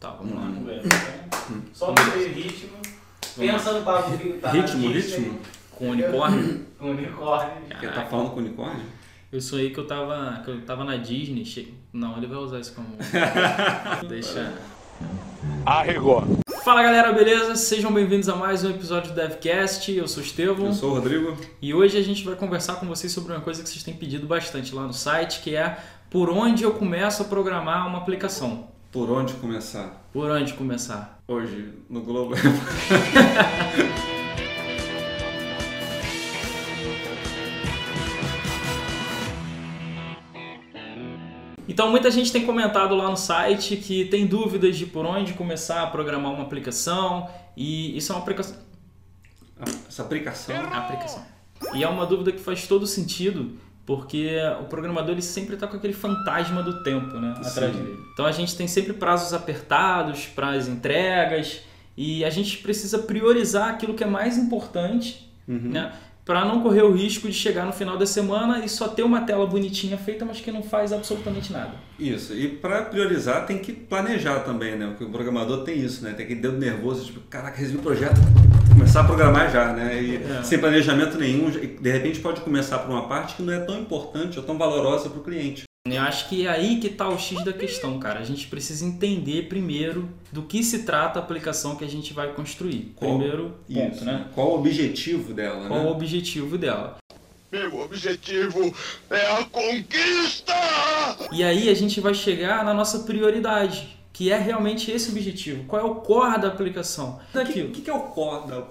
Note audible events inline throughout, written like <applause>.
Tá, vamos lá. Vamos ver. Só ritmo. Pensa no bagulho que tá Ritmo, ritmo. Com unicórnio. <coughs> Com unicórnio. Quer tá falando com unicórnio? Eu aí que eu tava, que eu tava na Disney. che- Não, ele vai usar isso como. <laughs> Deixa. Arregou. Fala galera, beleza? Sejam bem-vindos a mais um episódio do DevCast. Eu sou o Estevão Eu sou o Rodrigo. e hoje a gente vai conversar com vocês sobre uma coisa que vocês têm pedido bastante lá no site, que é por onde eu começo a programar uma aplicação. Por onde começar? Por onde começar? Hoje, no Globo. <laughs> Então muita gente tem comentado lá no site que tem dúvidas de por onde começar a programar uma aplicação e isso é uma aplicação, Essa aplicação. aplicação. E é uma dúvida que faz todo sentido porque o programador ele sempre está com aquele fantasma do tempo, né, atrás Sim. dele. Então a gente tem sempre prazos apertados para as entregas e a gente precisa priorizar aquilo que é mais importante, Uhum. né? Para não correr o risco de chegar no final da semana e só ter uma tela bonitinha feita, mas que não faz absolutamente nada. Isso. E para priorizar tem que planejar também, né? Porque o programador tem isso, né? Tem aquele dedo nervoso, tipo, caraca, recebi o projeto, começar a programar já, né? E É. sem planejamento nenhum, de repente pode começar por uma parte que não é tão importante ou tão valorosa para o cliente. Eu acho que é aí que tá o X da questão, cara. A gente precisa entender primeiro do que se trata a aplicação que a gente vai construir. Qual- Primeiro ponto, Isso. né? Qual o objetivo dela, Qual o né? objetivo dela? Meu objetivo é a conquista! E aí a gente vai chegar na nossa prioridade, que é realmente esse objetivo. Qual é o core da aplicação? O Daquilo. que, que é o core da <laughs> O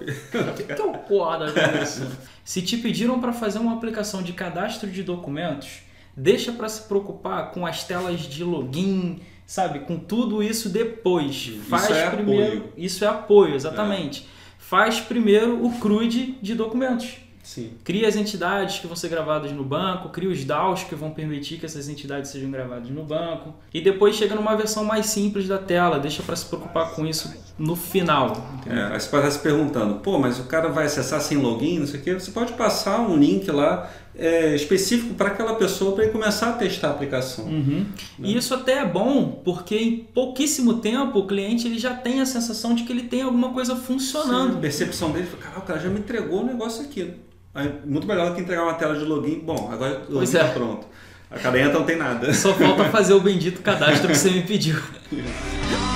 que que é o core da aplicação? Se te pediram para fazer uma aplicação de cadastro de documentos, deixa para se preocupar com as telas de login, sabe? Com tudo isso depois. Isso Faz é primeiro. apoio. Isso é apoio, exatamente. Faz primeiro o CRUD de documentos. Sim. Cria as entidades que vão ser gravadas no banco, cria os DAOs que vão permitir que essas entidades sejam gravadas no banco. E depois chega numa versão mais simples da tela, deixa para se preocupar com isso no final. entendeu? É, aí você pode estar se perguntando, pô, mas o cara vai acessar sem login, não sei o quê. Você pode passar um link lá é, específico para aquela pessoa para ele começar a testar a aplicação. Uhum. E isso até é bom, porque em pouquíssimo tempo o cliente ele já tem a sensação de que ele tem alguma coisa Sim, funcionando. a percepção dele cara, o cara já me entregou o negócio aqui. Aí, muito melhor do que entregar uma tela de login. Bom, agora o login está é. pronto. A entra, não tem nada. Só falta <laughs> fazer o bendito cadastro que você me pediu. <laughs>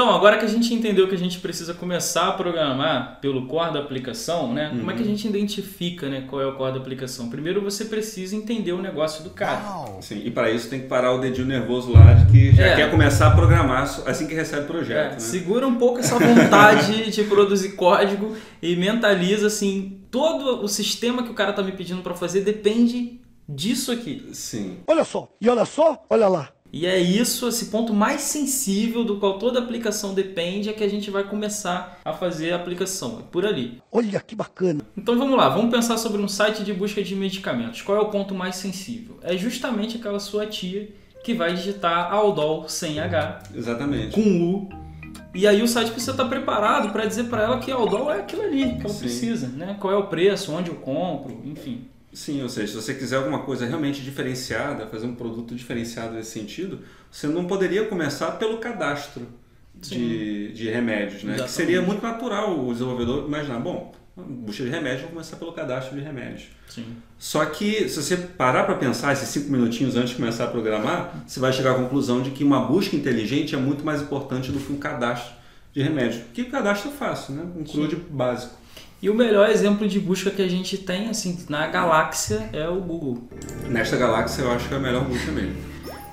Então, agora que a gente entendeu que a gente precisa começar a programar pelo core da aplicação, né? Como é que a gente identifica, né, qual é o core da aplicação? Primeiro você precisa entender o negócio do cara. Sim, e para isso tem que parar o dedinho nervoso lá de que já É. quer começar a programar assim que recebe o projeto. É, né? Segura um pouco essa vontade <laughs> de produzir código e mentaliza assim, todo o sistema que o cara tá me pedindo para fazer depende disso aqui. Sim. Olha só, e olha só, olha lá. E é isso, esse ponto mais sensível do qual toda aplicação depende é que a gente vai começar a fazer a aplicação, é por ali. Olha que bacana. Então vamos lá, vamos pensar sobre um site de busca de medicamentos. Qual é o ponto mais sensível? É justamente aquela sua tia que vai digitar Aldol sem H Exatamente. com U. E aí o site precisa estar preparado para dizer para ela que Aldol é aquilo ali que ela Sim. precisa, né? Qual é o preço, onde eu compro, enfim. Sim, ou seja, se você quiser alguma coisa realmente diferenciada, fazer um produto diferenciado nesse sentido, você não poderia começar pelo cadastro de, de remédios, né? Que seria muito natural o desenvolvedor imaginar, bom, busca de remédio, vou começar pelo cadastro de remédios. Sim. Só que se você parar para pensar esses cinco minutinhos antes de começar a programar, você vai chegar à conclusão de que uma busca inteligente é muito mais importante do que um cadastro de remédio. Que o cadastro é fácil, né? Um CRUD básico. E o melhor exemplo de busca que a gente tem assim na galáxia é o Google. Nesta galáxia eu acho que é a melhor busca mesmo.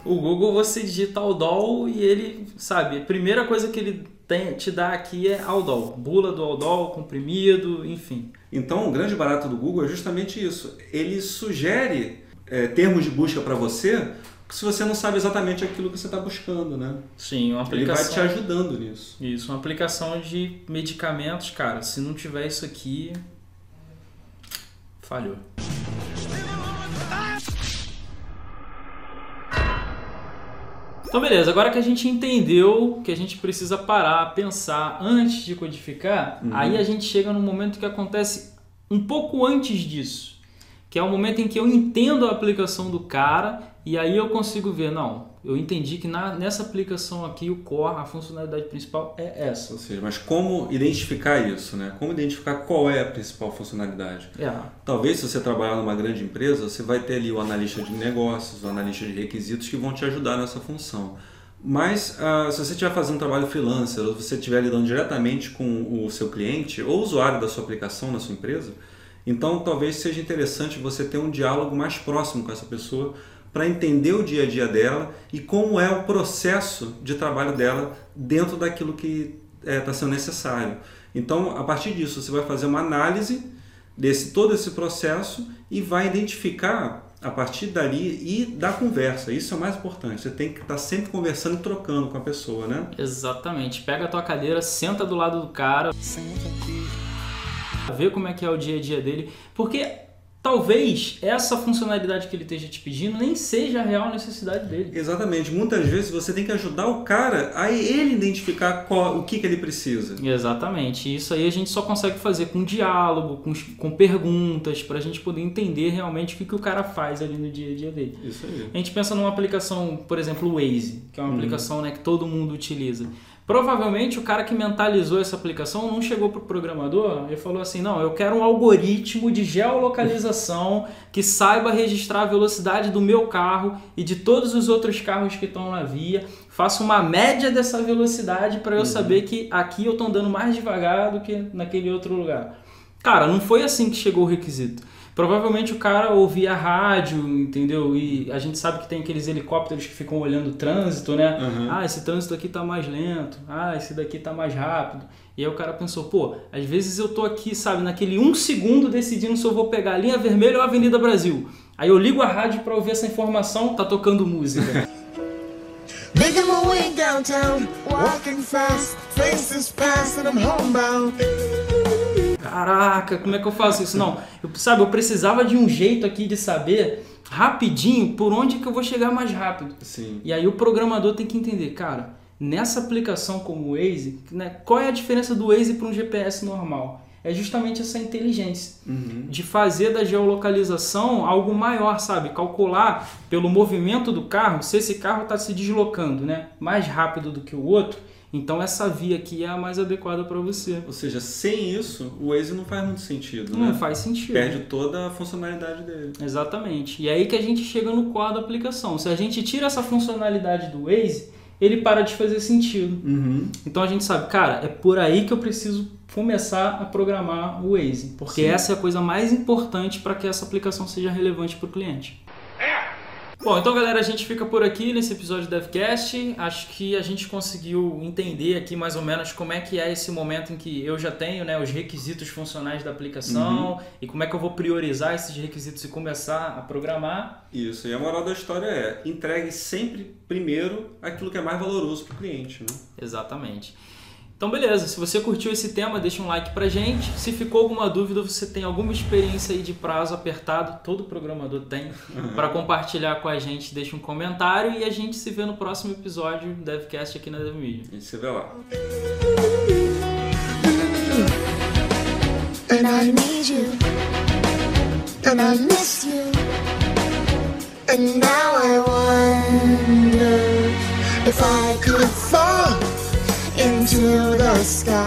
O Google você digita Aldol e ele, sabe, a primeira coisa que ele tem, te dá aqui é Aldol, bula do Aldol, comprimido, enfim. Então, o grande barato do Google é justamente isso. Ele sugere é, termos de busca para você se você não sabe exatamente aquilo que você está buscando, né? Sim, uma Ele vai aplicação. te ajudando nisso. Isso, uma aplicação de medicamentos, cara. Se não tiver isso aqui, falhou. Então, beleza. Agora que a gente entendeu que a gente precisa parar, pensar antes de codificar, aí a gente chega num momento que acontece um pouco antes disso, que é o momento em que eu entendo a aplicação do cara e aí eu consigo ver, não, eu entendi que na, nessa aplicação aqui o core, a funcionalidade principal é essa. Ou seja, mas como identificar isso, né? Como identificar qual é a principal funcionalidade? É. Talvez se você trabalhar numa grande empresa, você vai ter ali o analista de negócios, o analista de requisitos que vão te ajudar nessa função. Mas ah, se você estiver fazendo um trabalho freelancer ou você estiver lidando diretamente com o seu cliente ou usuário da sua aplicação na sua empresa, então talvez seja interessante você ter um diálogo mais próximo com essa pessoa para entender o dia a dia dela e como é o processo de trabalho dela dentro daquilo que está sendo necessário. Então, a partir disso, você vai fazer uma análise desse todo esse processo e vai identificar a partir dali e da conversa. Isso é o mais importante. Você tem que estar sempre conversando e trocando com a pessoa, né? Exatamente. Pega a tua cadeira, senta do lado do cara, vê como é que é o dia a dia dele, porque talvez essa funcionalidade que ele esteja te pedindo nem seja a real necessidade dele. Exatamente. Muitas vezes você tem que ajudar o cara a ele identificar qual, o que, que ele precisa. Exatamente. Isso aí a gente só consegue fazer com diálogo, com, com perguntas, para a gente poder entender realmente o que, que o cara faz ali no dia a dia dele. Isso aí. A gente pensa numa aplicação, por exemplo, o Waze, que é uma aplicação né, que todo mundo utiliza. Provavelmente o cara que mentalizou essa aplicação não chegou para o programador e falou assim: não, eu quero um algoritmo de geolocalização que saiba registrar a velocidade do meu carro e de todos os outros carros que estão na via. Faça uma média dessa velocidade para eu saber que aqui eu estou andando mais devagar do que naquele outro lugar. Cara, não foi assim que chegou o requisito. Provavelmente o cara ouvia rádio, entendeu? E a gente sabe que tem aqueles helicópteros que ficam olhando o trânsito, né? Uhum. Ah, esse trânsito aqui tá mais lento. Ah, esse daqui tá mais rápido. E aí o cara pensou, pô, às vezes eu tô aqui, sabe, naquele um segundo decidindo se eu vou pegar a linha vermelha ou a Avenida Brasil. Aí eu ligo a rádio para ouvir essa informação, tá tocando música. Making my way downtown, walking fast, faces past, and I'm homebound. Caraca, como é que eu faço isso? Não, eu, sabe, eu precisava de um jeito aqui de saber rapidinho por onde que eu vou chegar mais rápido. Sim. E aí o programador tem que entender, cara, nessa aplicação como o Waze, né, qual é a diferença do Waze para um GPS normal? É justamente essa inteligência de fazer da geolocalização algo maior, sabe? Calcular pelo movimento do carro, se esse carro está se deslocando né, mais rápido do que o outro, então essa via aqui é a mais adequada para você. Ou seja, sem isso, o Waze não faz muito sentido, Não né? faz sentido. Perde toda a funcionalidade dele. Exatamente. E aí que a gente chega no core da aplicação. Se a gente tira essa funcionalidade do Waze, ele para de fazer sentido. Uhum. Então a gente sabe, cara, é por aí que eu preciso começar a programar o Waze, porque Sim. essa é a coisa mais importante para que essa aplicação seja relevante para o cliente. Bom, então galera, a gente fica por aqui nesse episódio do DevCast. Acho que a gente conseguiu entender aqui mais ou menos como é que é esse momento em que eu já tenho né, os requisitos funcionais da aplicação e como é que eu vou priorizar esses requisitos e começar a programar. Isso, e a moral da história é entregue sempre primeiro aquilo que é mais valoroso para o cliente. Né? Exatamente. Então, beleza. Se você curtiu esse tema, deixa um like pra gente. Se ficou alguma dúvida, você tem alguma experiência aí de prazo apertado, todo programador tem, para compartilhar com a gente, deixa um comentário e a gente se vê no próximo episódio do DevCast aqui na DevMedia. A gente se vê lá. And I need you. And I miss you. And now I wonder if I could to the sky.